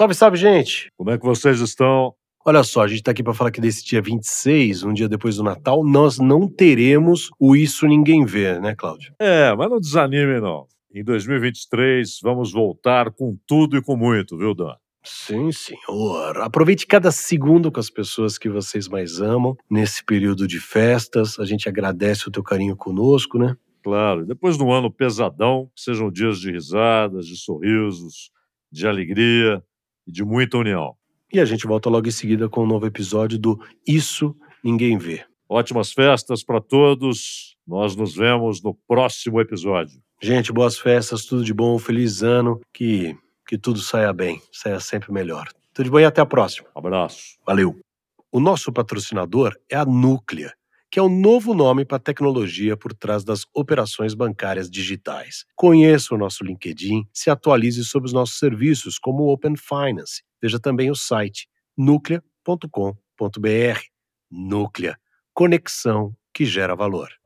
Salve, salve, gente! Como é que vocês estão? Olha só, a gente está aqui para falar que desse dia 26, um dia depois do Natal, nós não teremos o Isso Ninguém Vê, né, Cláudio? É, mas não desanime, não. Em 2023, vamos voltar com tudo e com muito, viu, Dan? Sim, senhor. Aproveite cada segundo com as pessoas que vocês mais amam nesse período de festas. A gente agradece o teu carinho conosco, né? Claro, depois de um ano pesadão, que sejam dias de risadas, de sorrisos, de alegria e de muita união. E a gente volta logo em seguida com um novo episódio do Isso Ninguém Vê. Ótimas festas para todos. Nós nos vemos no próximo episódio. Gente, boas festas, tudo de bom, feliz ano, que, que tudo saia bem, saia sempre melhor. Tudo de bom e até a próxima. Abraço. Valeu. O nosso patrocinador é a Núclea, que é o novo nome para a tecnologia por trás das operações bancárias digitais. Conheça o nosso LinkedIn, se atualize sobre os nossos serviços, como o Open Finance. Veja também o site nuclea.com.br. Núclea, conexão que gera valor.